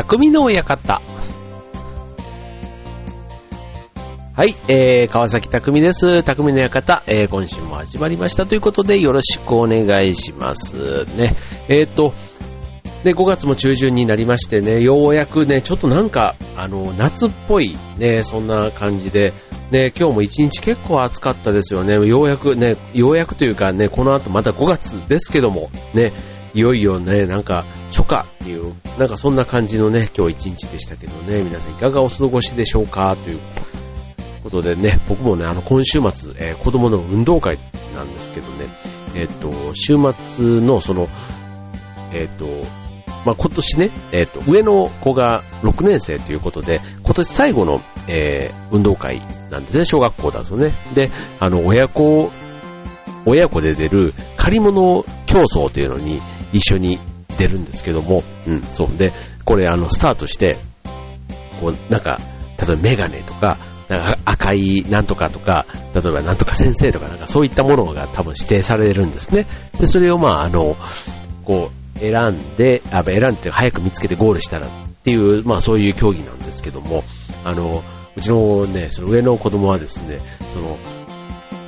匠の館。はい、えー、川崎匠です。匠の館、えー、今週も始まりましたということで、よろしくお願いします。ね、えっ、ー、と、で、5月も中旬になりましてね、ようやくね、ちょっとなんか、あの、夏っぽい、ね、そんな感じで、ね、今日も一日結構暑かったですよね。ようやくね、ようやくというかね、この後また5月ですけども、ね、いよいよね、なんか、初夏っていう、なんかそんな感じのね、今日一日でしたけどね、皆さんいかがお過ごしでしょうかということでね、僕もね、あの、今週末、えー、子供の運動会なんですけどね、えっ、ー、と、週末のその、えっ、ー、と、まあ、今年ね、えっ、と、上の子が6年生ということで、今年最後の、え運動会なんですね、小学校だとね。で、あの、親子、親子で出る借り物競争というのに一緒に出るんですけども、うん、そう。で、これあの、スタートして、こう、なんか、例えばメガネとか、なんか赤いなんとかとか、例えばなんとか先生とかなんかそういったものが多分指定されるんですね。で、それをまあ、あの、こう、選んで、あ、選んで早く見つけてゴールしたらっていう、まあそういう競技なんですけども、あの、うちのね、その上の子供はですね、その、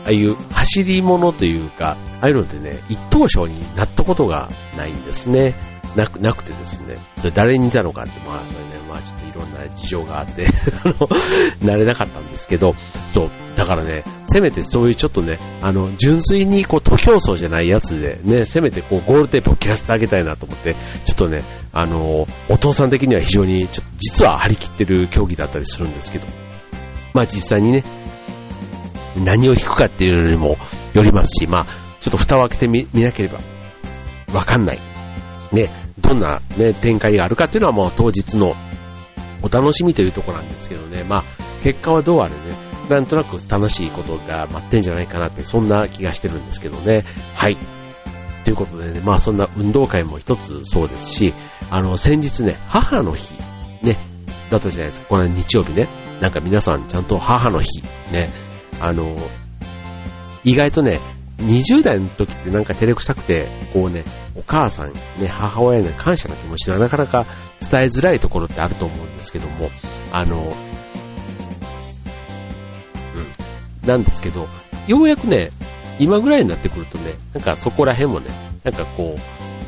ああいう走り物というか、ああいうのってね、一等賞になったことがないんですね。なく、なくてですね、それ誰に似たのかって、まあ、それね、まあ、ちょっといろんな事情があって あの、なれなかったんですけど、そう、だからね、せめてそういうちょっとね、あの、純粋にこう、徒競走じゃないやつで、ね、せめてこう、ゴールテープを切らせてあげたいなと思って、ちょっとね、あの、お父さん的には非常に、ちょっと実は張り切ってる競技だったりするんですけど、まあ実際にね、何を引くかっていうのにもよりますし、まあ、ちょっと蓋を開けてみなければわかんない。ね、どんな、ね、展開があるかっていうのはもう当日のお楽しみというところなんですけどね、まあ、結果はどうあれね、なんとなく楽しいことが待ってんじゃないかなって、そんな気がしてるんですけどね。はい。ということでね、まあそんな運動会も一つそうですし、あの、先日ね、母の日、ね、だったじゃないですか。これ日曜日ね。なんか皆さんちゃんと母の日、ね、あの、意外とね、20代の時ってなんか照れくさくて、こうね、お母さん、ね、母親への感謝の気持ちがなかなか伝えづらいところってあると思うんですけども、あの、うん、なんですけど、ようやくね、今ぐらいになってくるとね、なんかそこら辺もね、なんかこう、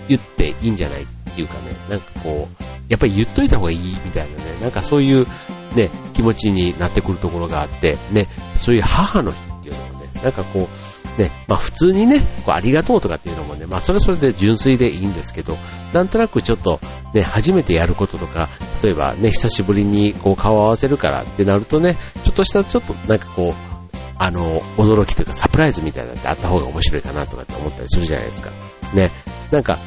言っていいんじゃないっていうかね、なんかこう、やっぱり言っといた方がいいみたいなね、なんかそういうね、気持ちになってくるところがあって、ね、そういう母の日っていうのもね、なんかこう、ね、まあ普通にね、こうありがとうとかっていうのもね、まあそれはそれで純粋でいいんですけど、なんとなくちょっとね、初めてやることとか、例えばね、久しぶりにこう顔を合わせるからってなるとね、ちょっとしたちょっとなんかこう、あの、驚きというかサプライズみたいなのってあった方が面白いかなとかって思ったりするじゃないですか。ね、なんか、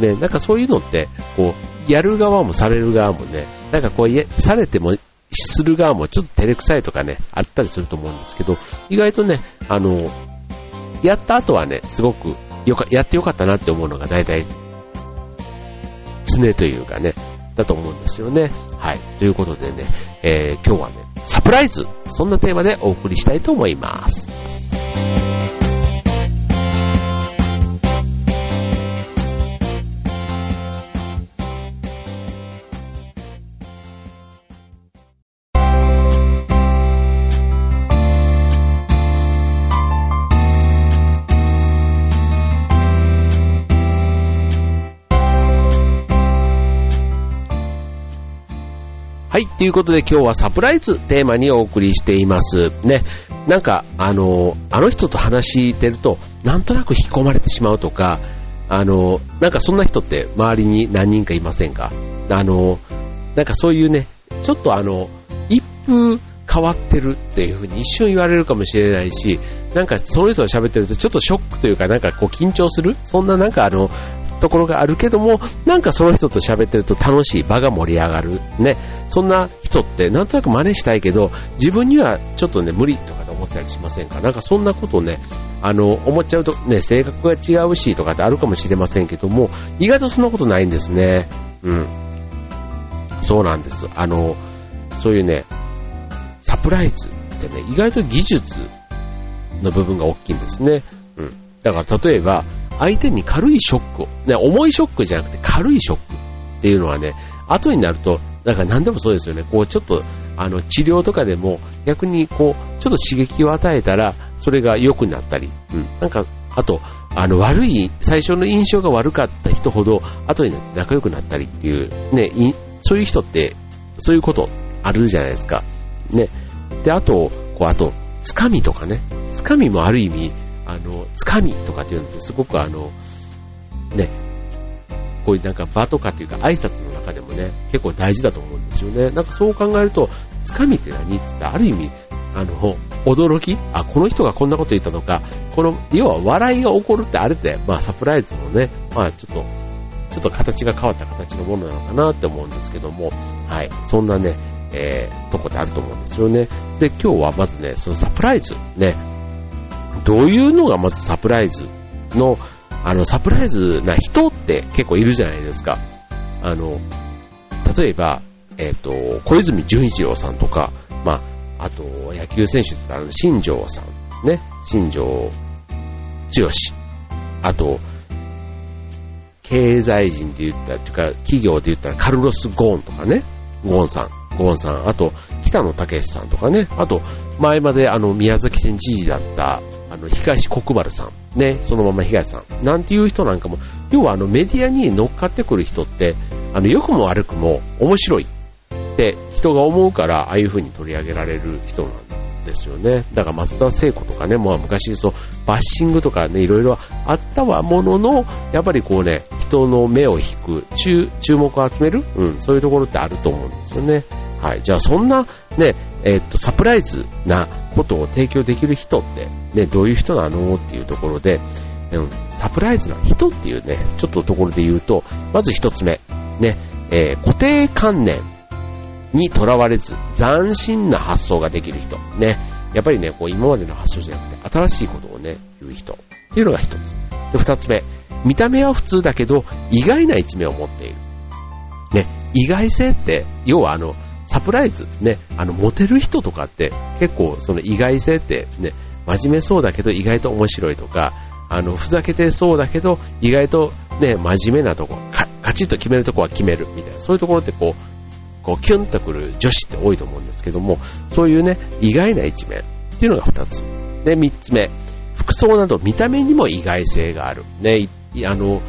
ね、なんかそういうのって、こう、やる側もされる側もね、なんかこう、されても、する側もちょっと照れくさいとかね、あったりすると思うんですけど、意外とね、あの、やった後はね、すごくよか、やってよかったなって思うのが大体、常というかね、だと思うんですよね。はい。ということでね、えー、今日はね、サプライズ、そんなテーマでお送りしたいと思います。はい、ということで今日はサプライズテーマにお送りしています。ね、なんか、あの、あの人と話してると、なんとなく引き込まれてしまうとか、あの、なんかそんな人って周りに何人かいませんか？あの、なんかそういうね、ちょっとあの、一風変わってるっていう風に一瞬言われるかもしれないし、なんかその人が喋ってるとちょっとショックというかなんかこう緊張する？そんななんかあの、ところがあるけども、なんかその人と喋ってると楽しい、場が盛り上がる。ね。そんな人ってなんとなく真似したいけど、自分にはちょっとね、無理とかで思ったりしませんか？なんかそんなことね、あの、思っちゃうとね、性格が違うしとかってあるかもしれませんけども、意外とそんなことないんですね。うん。そうなんです。あの、そういうね、サプライズってね、意外と技術の部分が大きいんですね。うん。だから例えば、相手に軽いショックを、ね、重いショックじゃなくて軽いショックっていうのはね、後になると、だか何でもそうですよね。こう、ちょっと、あの、治療とかでも、逆にこう、ちょっと刺激を与えたら、それが良くなったり、うん。なんか、あと、あの、悪い、最初の印象が悪かった人ほど、後になって仲良くなったりっていう、ね、そういう人って、そういうことあるじゃないですか。ね。で、あと、こう、あと、つかみとかね。つかみもある意味、あの、つかみとかっていうのってすごくあの、ね、こういうなんか場とかっていうか挨拶の中でもね、結構大事だと思うんですよね。なんかそう考えると、つかみって何って言ったら、ある意味、あの、驚きあ、この人がこんなこと言ったとか、この、要は笑いが起こるってあれって、まあサプライズのね、まあちょっと、ちょっと形が変わった形のものなのかなって思うんですけども、はい、そんなね、えー、とこであると思うんですよね。で、今日はまずね、そのサプライズ、ね、どういうのがまずサプライズの、あの、サプライズな人って結構いるじゃないですか。あの、例えば、えっ、ー、と、小泉純一郎さんとか、まあ、あと、野球選手ってあの、新庄さん、ね、新庄剛志、あと、経済人で言ったら、というか、企業で言ったらカルロス・ゴーンとかね、ゴーンさん、ゴーンさん、あと、北野武さんとかね、あと、前まであの、宮崎県知事だった、あの、東国原さん、ね、そのまま東さん、なんていう人なんかも、要はあの、メディアに乗っかってくる人って、あの、良くも悪くも面白いって人が思うから、ああいう風に取り上げられる人なんですよね。だから松田聖子とかね、まあ昔そう、バッシングとかね、いろいろあったはものの、やっぱりこうね、人の目を引く、注、注目を集める、うん、そういうところってあると思うんですよね。はい。じゃあそんなね、えー、っと、サプライズなことを提供できる人って、ね、どういう人なのっていうところで、うん、サプライズな人っていうね、ちょっとところで言うと、まず一つ目、ね、えー、固定観念にとらわれず、斬新な発想ができる人。ね。やっぱりね、こう今までの発想じゃなくて、新しいことをね、言う人。っていうのが一つ。で、二つ目。見た目は普通だけど、意外な一面を持っている。ね。意外性って、要はあの、サプライズ、ね、あの、モテる人とかって、結構その意外性ってね、真面目そうだけど意外と面白いとか、あの、ふざけてそうだけど、意外とね、真面目なとこ、カチッと決めるとこは決めるみたいな、そういうところってこう、こう、キュンとくる女子って多いと思うんですけども、そういうね、意外な一面っていうのが二つ。で、三つ目、服装など見た目にも意外性がある。ね、あの、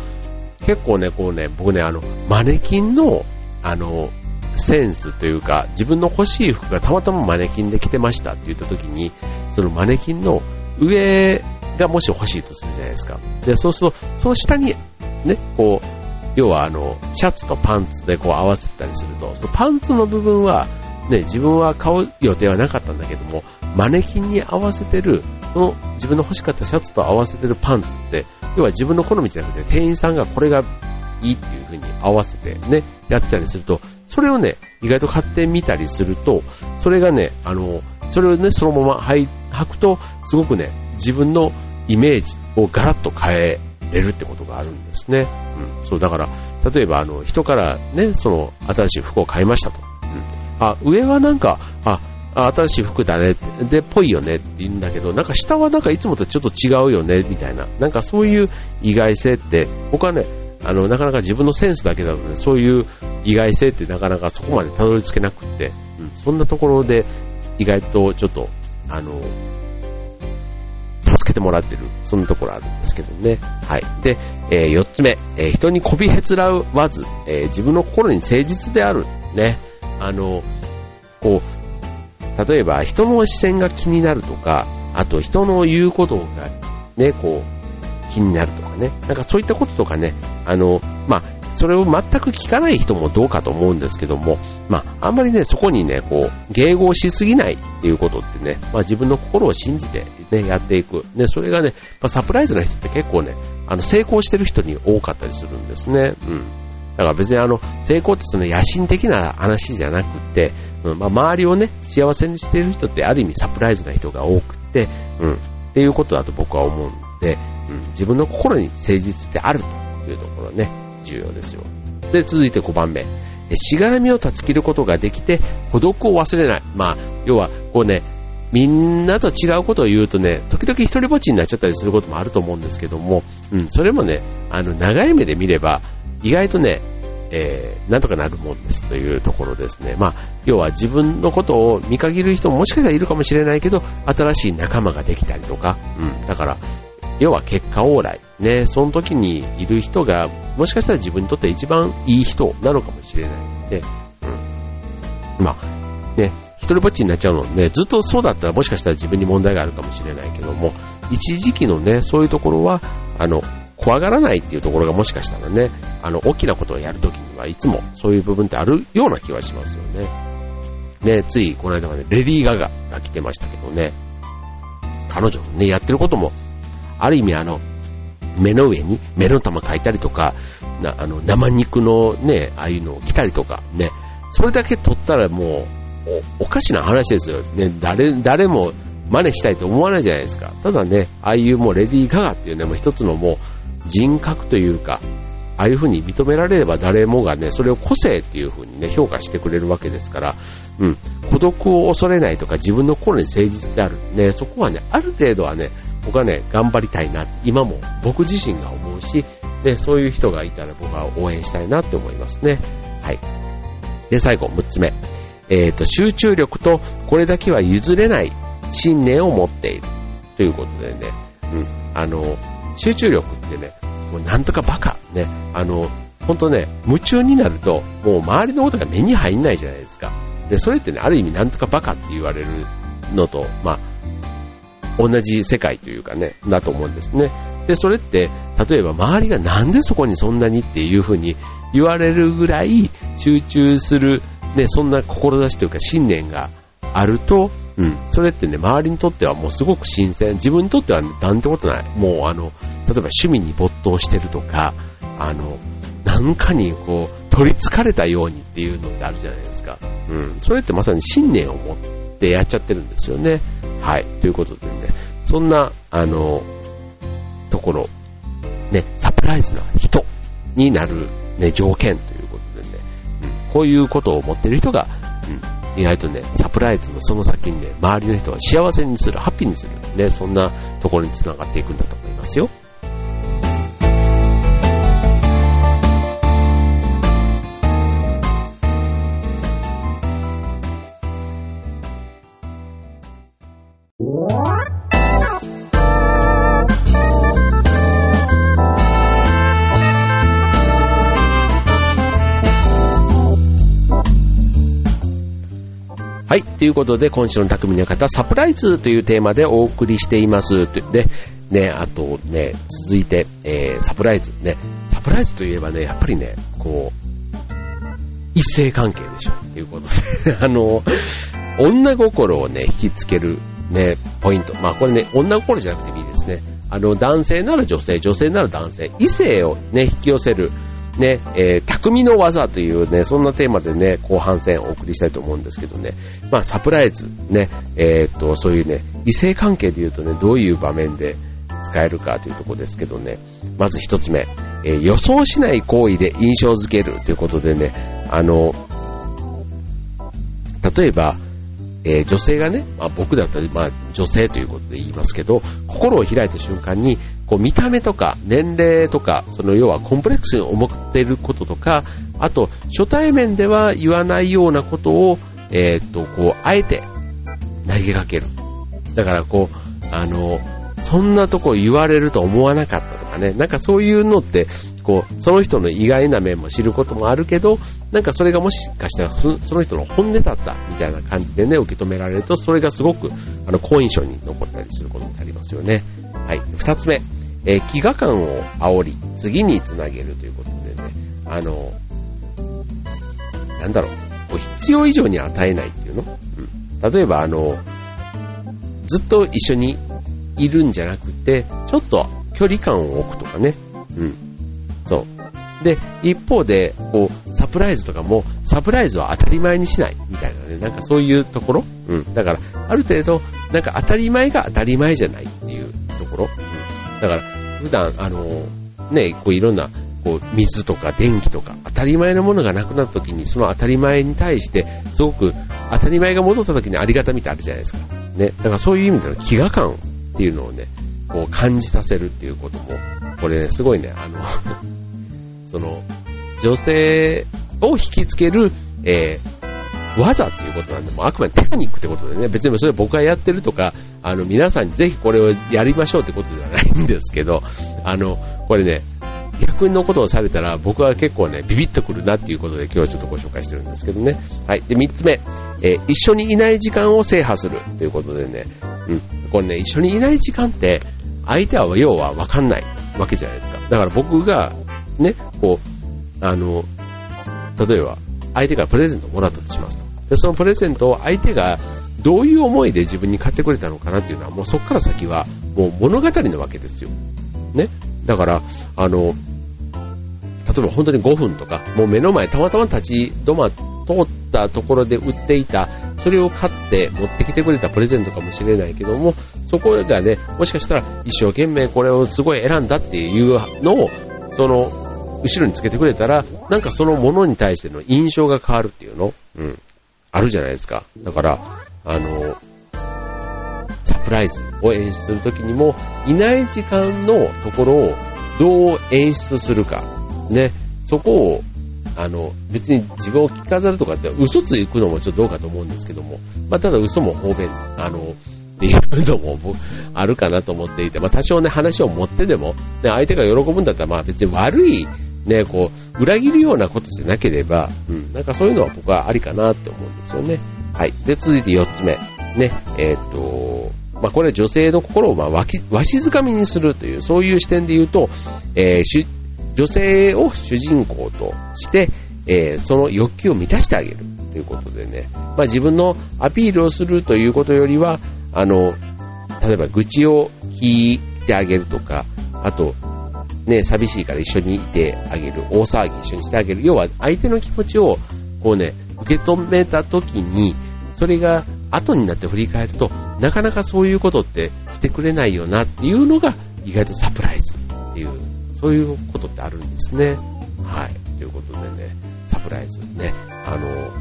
結構ね、こうね、僕ね、あの、マネキンの、あの、センスというか、自分の欲しい服がたまたまマネキンで着てましたって言った時に、そのマネキンの上がもし欲しいとするじゃないですか。で、そうすると、その下に、ね、こう、要はあの、シャツとパンツでこう合わせたりすると、そのパンツの部分は、ね、自分は買う予定はなかったんだけども、マネキンに合わせてる、その自分の欲しかったシャツと合わせてるパンツって、要は自分の好みじゃなくて店員さんがこれがいいっていう風に合わせてね、やってたりすると、それをね、意外と買ってみたりすると、それがね、あの、それをね、そのまま履くと、すごくね、自分のイメージをガラッと変えれるってことがあるんですね。うん。そう、だから、例えば、あの、人からね、その、新しい服を買いましたと。うん。あ、上はなんか、あ、新しい服だねで、ぽいよねって言うんだけど、なんか下はなんかいつもとちょっと違うよね、みたいな。なんかそういう意外性って、僕はね、あの、なかなか自分のセンスだけだとね、そういう意外性ってなかなかそこまでたどり着けなくって、うん、そんなところで意外とちょっと、あの、助けてもらってる、そんなところあるんですけどね。はい。で、えー、4つ目、えー、人にこびへつらわず、えー、自分の心に誠実である。ね。あの、こう、例えば人の視線が気になるとか、あと人の言うことがね、こう、気になるとかね。なんかそういったこととかね、あの、まあ、それを全く聞かない人もどうかと思うんですけども、まあ、あんまりね、そこにね、こう、迎合しすぎないっていうことってね、まあ自分の心を信じてね、やっていく。ね、それがね、まあ、サプライズな人って結構ね、あの、成功してる人に多かったりするんですね。うん。だから別にあの、成功ってその野心的な話じゃなくて、うん、まあ周りをね、幸せにしてる人ってある意味サプライズな人が多くて、うん、っていうことだと僕は思うんで、うん、自分の心に誠実であるとというところね、重要ですよ。で、続いて5番目。しがらみを断ち切ることができて、孤独を忘れない。まあ、要は、こうね、みんなと違うことを言うとね、時々一人ぼっちになっちゃったりすることもあると思うんですけども、うん、それもね、あの、長い目で見れば、意外とね、えー、なんとかなるもんですというところですね。まあ、要は自分のことを見限る人ももしかしたらいるかもしれないけど、新しい仲間ができたりとか、うん、だから、要は結果往来。ね、その時にいる人が、もしかしたら自分にとって一番いい人なのかもしれないので、うん。まあ、ね、一人ぼっちになっちゃうのね、ずっとそうだったらもしかしたら自分に問題があるかもしれないけども、一時期のね、そういうところは、あの、怖がらないっていうところがもしかしたらね、あの、大きなことをやるときにはいつもそういう部分ってあるような気はしますよね。ね、ついこの間はね、レディー・ガガが来てましたけどね、彼女ね、やってることも、ある意味あの、目の上に目の玉描いたりとか、なあの生肉のね、ああいうのを着たりとか、ね、それだけ取ったらもうお、おかしな話ですよ。ね、誰、誰も真似したいと思わないじゃないですか。ただね、ああいうもうレディー・ガガっていうね、もう一つのもう人格というか、ああいう風に認められれば誰もがね、それを個性っていう風にね、評価してくれるわけですから、うん、孤独を恐れないとか自分の心に誠実である。ね、そこはね、ある程度はね、僕はね、頑張りたいな、今も僕自身が思うし、ね、そういう人がいたら僕は応援したいなって思いますね。はい。で、最後、6つ目。えっ、ー、と、集中力とこれだけは譲れない信念を持っている。ということでね、うん、あの、集中力ってね、もうなんとかバカ。ね、あの、本当ね、夢中になると、もう周りのことが目に入んないじゃないですか。で、それってね、ある意味なんとかバカって言われるのと、まあ、同じ世界というかね、だと思うんですね。で、それって、例えば周りがなんでそこにそんなにっていうふうに言われるぐらい集中する、ね、そんな志というか信念があると、うん。それってね、周りにとってはもうすごく新鮮。自分にとってはなんてことない。もうあの、例えば趣味に没頭してるとか、あの、なんかにこう、取り憑かれたようにっていうのってあるじゃないですか。うん。それってまさに信念を持ってやっちゃってるんですよね。はい。ということでね、そんな、あの、ところ、ね、サプライズな人になる、ね、条件ということでね、うん、こういうことを持ってる人が、うん、意外とね、サプライズのその先にね、周りの人は幸せにする、ハッピーにする、ね、そんなところにつながっていくんだと思いますよ。はい。ということで、今週の匠の方、サプライズというテーマでお送りしています。で、ね、あとね、続いて、えー、サプライズ。ね、サプライズといえばね、やっぱりね、こう、異性関係でしょ。ということで、あの、女心をね、引きつける、ね、ポイント。まあこれね、女心じゃなくてもいいですね。あの、男性なら女性、女性なら男性、異性をね、引き寄せる、ね、えー、匠の技というね、そんなテーマでね、後半戦お送りしたいと思うんですけどね、まあサプライズ、ね、えー、っと、そういうね、異性関係で言うとね、どういう場面で使えるかというとこですけどね、まず一つ目、えー、予想しない行為で印象づけるということでね、あの、例えば、えー、女性がね、まあ、僕だったら、まあ、女性ということで言いますけど、心を開いた瞬間に、こう見た目とか年齢とか、その要はコンプレックスに思っていることとか、あと初対面では言わないようなことを、えー、っと、こう、あえて投げかける。だからこう、あの、そんなとこ言われると思わなかったとかね、なんかそういうのって、こう、その人の意外な面も知ることもあるけど、なんかそれがもしかしたらその人の本音だったみたいな感じでね、受け止められると、それがすごく、あの、好印象に残ったりすることってありますよね。はい。二つ目。えー、飢餓感を煽り、次につなげるということでね、あの、なんだろう、必要以上に与えないっていうの、うん、例えば、あの、ずっと一緒にいるんじゃなくて、ちょっと距離感を置くとかね、うん。そう。で、一方で、こう、サプライズとかも、サプライズは当たり前にしない、みたいなね、なんかそういうところ？うん。だから、ある程度、なんか当たり前が当たり前じゃないっていうころ。だから、普段、あの、ね、こういろんな、こう、水とか電気とか、当たり前のものがなくなった時に、その当たり前に対して、すごく、当たり前が戻った時にありがたみってあるじゃないですか。ね。だからそういう意味での飢餓感っていうのをね、こう感じさせるっていうことも、これね、すごいね、あの その、女性を引きつける、えー、技っことなんで、もあくまでテクニックってことでね、別にそれ僕がやってるとか、あの、皆さんにぜひこれをやりましょうってことではないんですけど、あの、これね、逆のことをされたら僕は結構ね、ビビッとくるなっていうことで今日はちょっとご紹介してるんですけどね。はい。で、三つ目、えー、一緒にいない時間を制覇するということでね、うん。これね、一緒にいない時間って、相手は要はわかんないわけじゃないですか。だから僕が、ね、こう、あの、例えば、相手からプレゼントをもらったとしますと。で、そのプレゼントを相手がどういう思いで自分に買ってくれたのかなっていうのは、もうそこから先はもう物語なわけですよ。ね。だから、あの、例えば本当に5分とか、もう目の前、たまたま立ち止ま、通ったところで売っていた、それを買って持ってきてくれたプレゼントかもしれないけども、そこがね、もしかしたら一生懸命これをすごい選んだっていうのを、その、後ろにつけてくれたら、なんかそのものに対しての印象が変わるっていうのうん。あるじゃないですか。だから、あの、サプライズを演出するときにも、いない時間のところをどう演出するか。ね。そこを、あの、別に自分を着飾るとかって嘘ついくのもちょっとどうかと思うんですけども、まあ、ただ嘘も方便、あの、っていうのもあるかなと思っていて、まあ、多少ね、話を持ってでも、ね、相手が喜ぶんだったら、まあ別に悪い、ね、こう、裏切るようなことじゃなければ、うん、なんかそういうのは僕はありかなって思うんですよね。はい。で、続いて4つ目。ね、えっ、と、まあ、これは女性の心をまあわきわしづかみにするという、そういう視点で言うと、えー、女性を主人公として、えー、その欲求を満たしてあげるということでね、まあ、自分のアピールをするということよりは、あの、例えば愚痴を聞いてあげるとか、あと、ね、寂しいから一緒にいてあげる、大騒ぎ一緒にしてあげる、要は相手の気持ちを、こうね、受け止めた時に、それが後になって振り返ると、なかなかそういうことってしてくれないよなっていうのが、意外とサプライズっていう、そういうことってあるんですね。はい。ということでね、サプライズね、あの、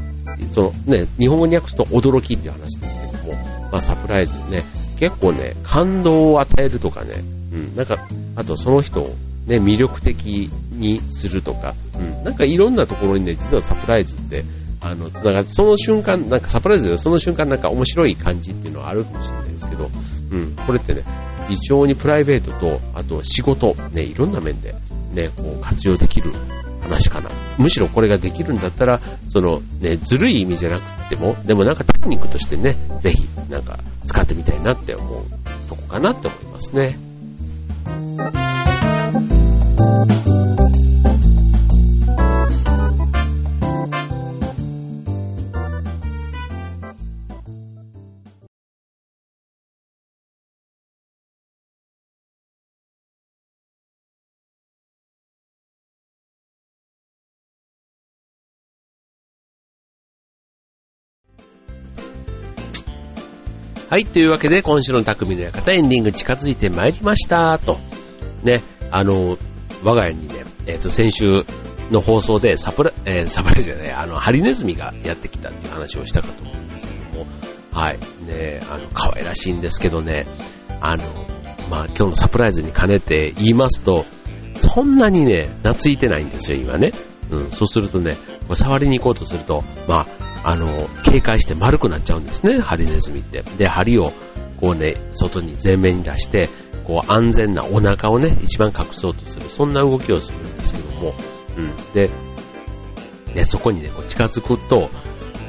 そのね、日本語に訳すと驚きっていう話ですけども、まあサプライズね、結構ね、感動を与えるとかね、うん、なんか、あとその人をね、魅力的にするとか、うん、なんかいろんなところにね、実はサプライズって、あの、つながって、その瞬間、なんかサプライズでその瞬間なんか面白い感じっていうのはあるかもしれないですけど、うん、これってね、非常にプライベートと、あと仕事、ね、いろんな面で、ね、こう活用できる話かな。むしろこれができるんだったら、そのね、ずるい意味じゃなくても、でもなんかテクニックとしてね、ぜひなんか使ってみたいなって思うとこかなって思いますね。はい、というわけで今週の匠の館エンディング近づいてまいりましたと。ね、あの、我が家にね、えっ、ー、と、先週の放送でサプラ、えー、サプライズじゃない、あの、ハリネズミがやってきたっていう話をしたかと思うんですけども、はい、ね、あの、可愛らしいんですけどね、あの、まあ、今日のサプライズに兼ねて言いますと、そんなにね、懐いてないんですよ、今ね。うん、そうするとね、触りに行こうとすると、まあ、あの、警戒して丸くなっちゃうんですね、ハリネズミって。で、針を、こうね、外に前面に出して、こう安全なお腹をね、一番隠そうとする、そんな動きをするんですけども、うん。で、ね、そこにね、こう近づくと、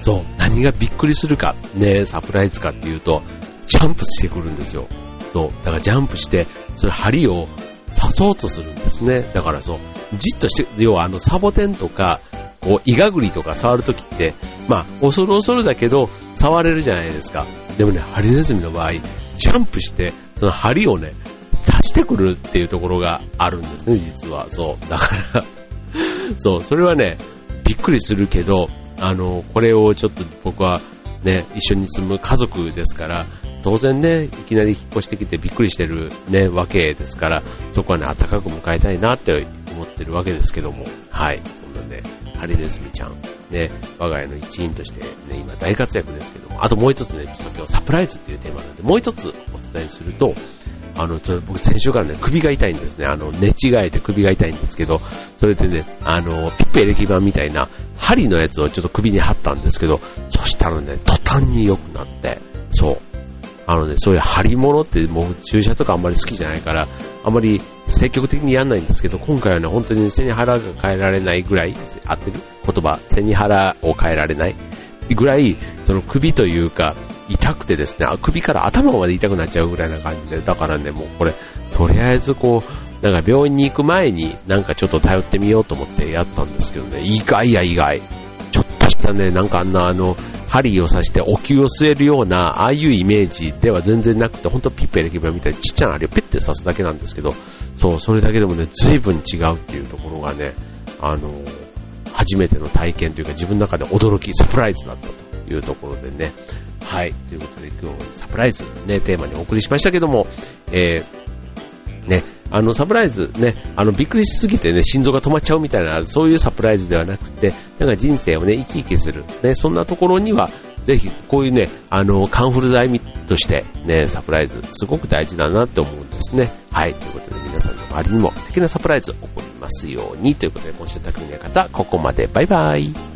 そう、何がびっくりするか、ね、サプライズかっていうと、ジャンプしてくるんですよ。そう。だからジャンプして、それ針を刺そうとするんですね。だからそう、じっとして、要はあのサボテンとか、こう、イガグリとか触るときって、まあ、恐る恐るだけど、触れるじゃないですか。でもね、ハリネズミの場合、ジャンプして、その針をね、刺してくるっていうところがあるんですね、実は。そう。だから そう、それはね、びっくりするけど、あの、これをちょっと僕はね、一緒に住む家族ですから、当然ね、いきなり引っ越してきてびっくりしてるね、わけですから、そこはね、暖かく迎えたいなって思ってるわけですけども、はい。そんなんで、ハリネズミちゃん、ね、我が家の一員としてね、今大活躍ですけども、あともう一つね、ちょっと今日サプライズっていうテーマなんで、もう一つお伝えすると、あの、ちょ僕先週からね、首が痛いんですね。あの、寝違えて首が痛いんですけど、それでね、あの、ピッペエレキ板みたいな針のやつをちょっと首に貼ったんですけど、そしたらね、途端に良くなって、そう。あのね、そういう張り物ってもう注射とかあんまり好きじゃないから、あんまり積極的にやんないんですけど、今回はね、本当に背に腹が変えられないぐらい、合ってる？言葉、背に腹を変えられない？ぐらい、その首というか、痛くてですね、首から頭まで痛くなっちゃうぐらいな感じで、だからね、もうこれ、とりあえずこう、なんか病院に行く前になんかちょっと頼ってみようと思ってやったんですけどね、意外や意外。たね、なんかあんなあの、針を刺してお灸を据えるような、ああいうイメージでは全然なくて、ほんとピッペレキバみたいにちっちゃな針をペッて刺すだけなんですけど、そう、それだけでもね、随分違うっていうところがね、あの、初めての体験というか自分の中で驚き、サプライズだったというところでね、はい、ということで今日サプライズね、テーマにお送りしましたけども、えー、ね、あの、サプライズね、あの、びっくりしすぎてね、心臓が止まっちゃうみたいな、そういうサプライズではなくて、なんか人生をね、生き生きする、ね、そんなところには、ぜひ、こういうね、あの、カンフル剤として、ね、サプライズ、すごく大事だなって思うんですね。はい、ということで皆さんの周りにも素敵なサプライズ起こりますように、ということで、今週匠の方、ここまで、バイバイ。